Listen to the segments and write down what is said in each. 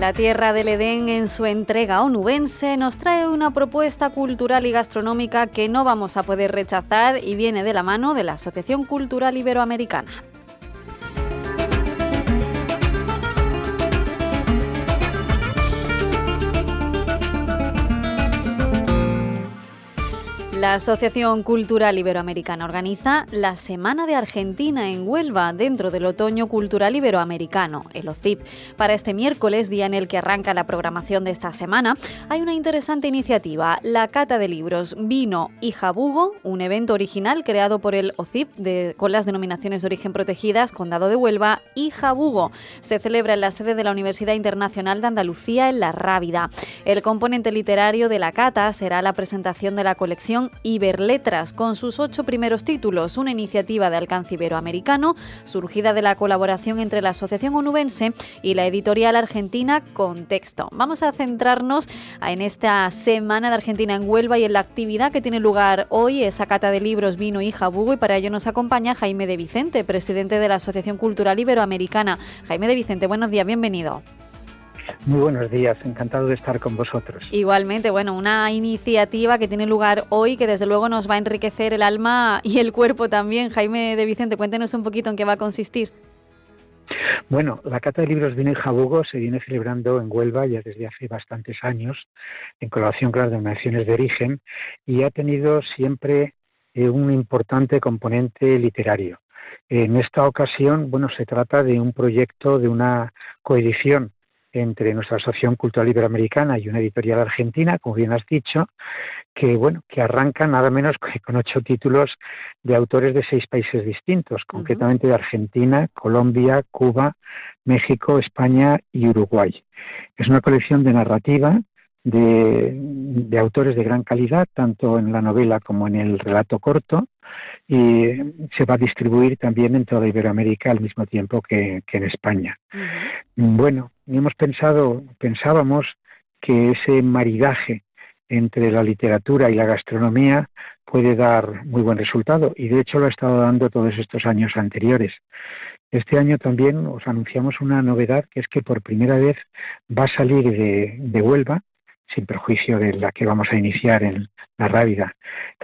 La Tierra del Edén en su entrega onubense nos trae una propuesta cultural y gastronómica que no vamos a poder rechazar y viene de la mano de la Asociación Cultural Iberoamericana. La Asociación Cultural Iberoamericana organiza la Semana de Argentina en Huelva dentro del Otoño Cultural Iberoamericano, el OCIP. Para este miércoles, día en el que arranca la programación de esta semana, hay una interesante iniciativa, la cata de libros Vino y Jabugo, un evento original creado por el OCIP con las denominaciones de origen protegidas Condado de Huelva y Jabugo. Se celebra en la sede de la Universidad Internacional de Andalucía en La Rábida. El componente literario de la cata será la presentación de la colección Iberletras, con sus ocho primeros títulos, una iniciativa de alcance iberoamericano surgida de la colaboración entre la Asociación Onubense y la editorial argentina Contexto. Vamos a centrarnos en esta semana de Argentina en Huelva y en la actividad que tiene lugar hoy, esa cata de libros Vino y Jabugo, y para ello nos acompaña Jaime de Vicente, presidente de la Asociación Cultural Iberoamericana. Jaime de Vicente, buenos días, bienvenido. Muy buenos días, encantado de estar con vosotros. Igualmente, bueno, una iniciativa que tiene lugar hoy que desde luego nos va a enriquecer el alma y el cuerpo también. Jaime de Vicente, cuéntenos un poquito en qué va a consistir. Bueno, la Cata de Libros Vino y Jabugo se viene celebrando en Huelva ya desde hace bastantes años, en colaboración con las denominaciones de origen, y ha tenido siempre eh, un importante componente literario. En esta ocasión, bueno, se trata de un proyecto de una coedición entre nuestra Asociación Cultural Iberoamericana y una editorial argentina, como bien has dicho, que bueno, que arranca nada menos que con ocho títulos de autores de seis países distintos, concretamente de Argentina, Colombia, Cuba, México, España y Uruguay. Es una colección de narrativa de, de autores de gran calidad, tanto en la novela como en el relato corto, y se va a distribuir también en toda Iberoamérica al mismo tiempo que, en España. Bueno, hemos pensado, pensábamos que ese maridaje entre la literatura y la gastronomía puede dar muy buen resultado y de hecho lo ha estado dando todos estos años anteriores. Este año también os anunciamos una novedad que es que por primera vez va a salir de, de Huelva sin perjuicio de la que vamos a iniciar en Rábida,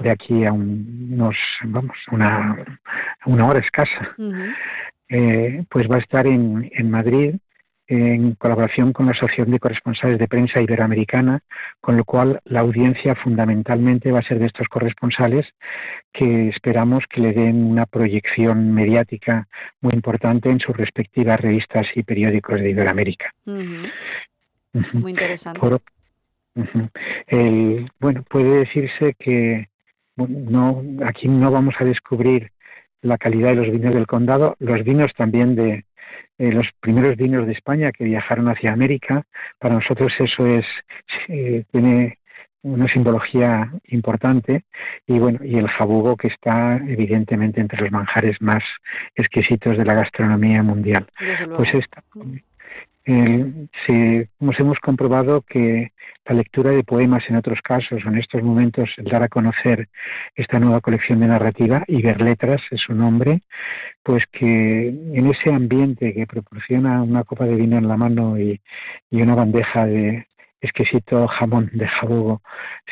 de aquí a unos, vamos, una, una hora escasa, eh, pues va a estar en, en Madrid en colaboración con la Asociación de Corresponsales de Prensa Iberoamericana, con lo cual la audiencia fundamentalmente va a ser de estos corresponsales que esperamos que le den una proyección mediática muy importante en sus respectivas revistas y periódicos de Iberoamérica. Muy interesante. El, bueno, puede decirse que no, aquí no vamos a descubrir la calidad de los vinos del condado, los vinos también de eh, los primeros vinos de España que viajaron hacia América. Para nosotros eso es eh, tiene una simbología importante y bueno y el jabugo que está evidentemente entre los manjares más exquisitos de la gastronomía mundial. Pues esta, eh, hemos comprobado que la lectura de poemas en otros casos, o en estos momentos, el dar a conocer esta nueva colección de narrativa, y ver letras es su nombre, pues que en ese ambiente que proporciona una copa de vino en la mano y, y una bandeja de exquisito jamón de jabugo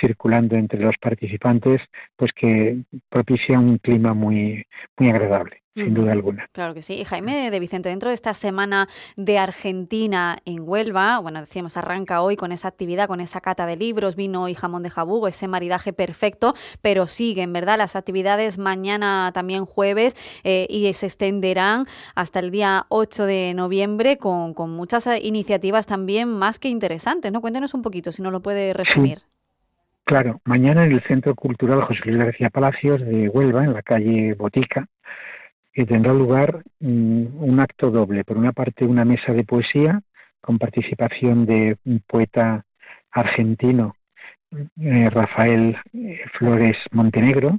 circulando entre los participantes, pues que propicia un clima muy, muy agradable sin duda alguna. Claro que sí. Y Jaime de Vicente, dentro de esta semana de Argentina en Huelva, bueno, decíamos, arranca hoy con esa actividad, con esa cata de libros, vino y jamón de jabugo, ese maridaje perfecto, pero siguen, ¿verdad? Las actividades mañana también jueves eh, y se extenderán hasta el día 8 de noviembre con, con, muchas iniciativas también más que interesantes, ¿no? Cuéntenos un poquito, si no lo puede resumir. Claro, mañana en el Centro Cultural José Luis García Palacios de Huelva, en la calle Botica, que tendrá lugar mm, un acto doble. Por una parte, una mesa de poesía con participación de un poeta argentino, eh, Rafael eh, Flores Montenegro,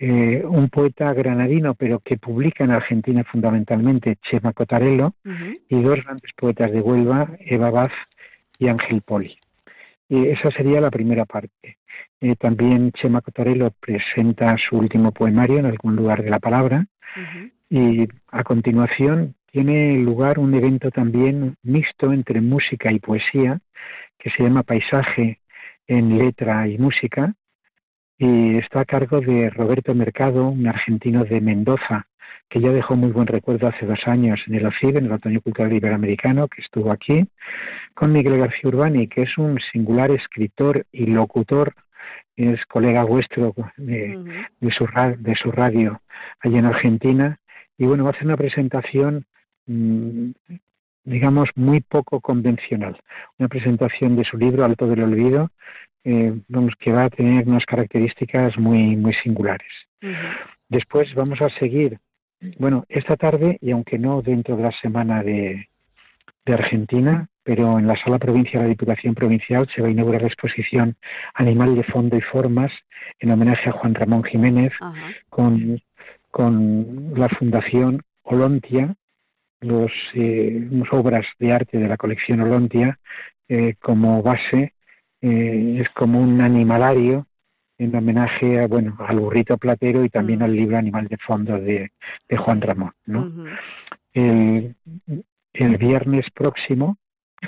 eh, un poeta granadino, pero que publica en Argentina fundamentalmente, Chema Cotarello, y dos grandes poetas de Huelva, Eva Baz y Ángel Poli. Y esa sería la primera parte. Eh, también Chema Cotarello presenta su último poemario en algún lugar de la palabra. Y a continuación tiene lugar un evento también mixto entre música y poesía, que se llama Paisaje en letra y música, y está a cargo de Roberto Mercado, un argentino de Mendoza, que ya dejó muy buen recuerdo hace dos años en el OCIB, en el Otoño Cultural Iberoamericano, que estuvo aquí, con Miguel García Urbani, que es un singular escritor y locutor, es colega vuestro de, su, de su radio allí en Argentina, y bueno, va a hacer una presentación mm, digamos, muy poco convencional. Una presentación de su libro Alto del Olvido, eh, vamos, que va a tener unas características muy, muy singulares. Después vamos a seguir, bueno, esta tarde, y aunque no dentro de la semana de, de Argentina, pero en la sala provincial de la Diputación Provincial se va a inaugurar la exposición Animal de Fondo y Formas en homenaje a Juan Ramón Jiménez con, con la Fundación Olontia, los, eh, obras de arte de la colección Olontia eh, como base eh, es como un animalario en homenaje a, bueno, al burrito platero y también mm. al libro Animal de Fondo de, Juan Ramón. ¿no? el, viernes próximo,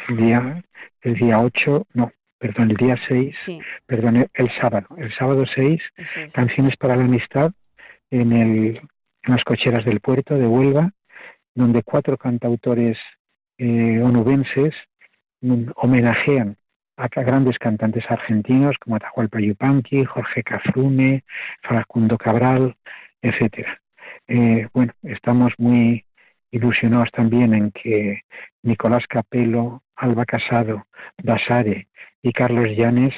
el día, el día 8, no, perdón, el día 6, perdón, el, sábado, el sábado 6, Canciones para la Amistad en, el, en las cocheras del puerto de Huelva, donde cuatro cantautores eh, onubenses mm, homenajean a grandes cantantes argentinos como Atahualpa Yupanqui, Jorge Cafrune, Facundo Cabral, etcétera. Eh, bueno, estamos muy ilusionados también en que Nicolás Capelo, Alba Casado, Basare y Carlos Llanes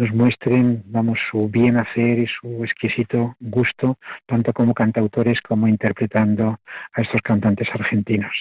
nos muestren, vamos, su bien hacer y su exquisito gusto, tanto como cantautores como interpretando a estos cantantes argentinos.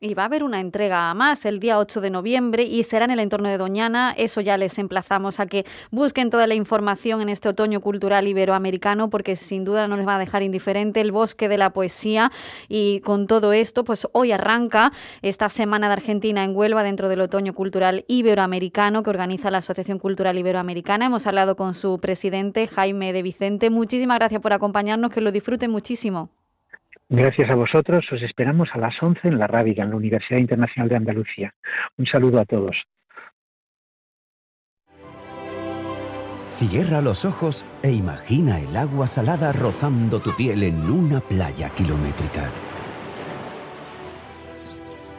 Y va a haber una entrega más el día 8 de noviembre y será en el entorno de Doñana. Eso ya les emplazamos a que busquen toda la información en este otoño cultural iberoamericano, porque sin duda no les va a dejar indiferente el bosque de la poesía. Y con todo esto, pues hoy arranca esta Semana de Argentina en Huelva dentro del otoño cultural iberoamericano que organiza la Asociación Cultural Iberoamericana Hemos hablado con su presidente, Jaime de Vicente. Muchísimas gracias por acompañarnos, que lo disfruten muchísimo. Gracias a vosotros. Os esperamos a las 11 en la Rábiga, en la Universidad Internacional de Andalucía. Un saludo a todos. Cierra los ojos e imagina el agua salada rozando tu piel en una playa kilométrica.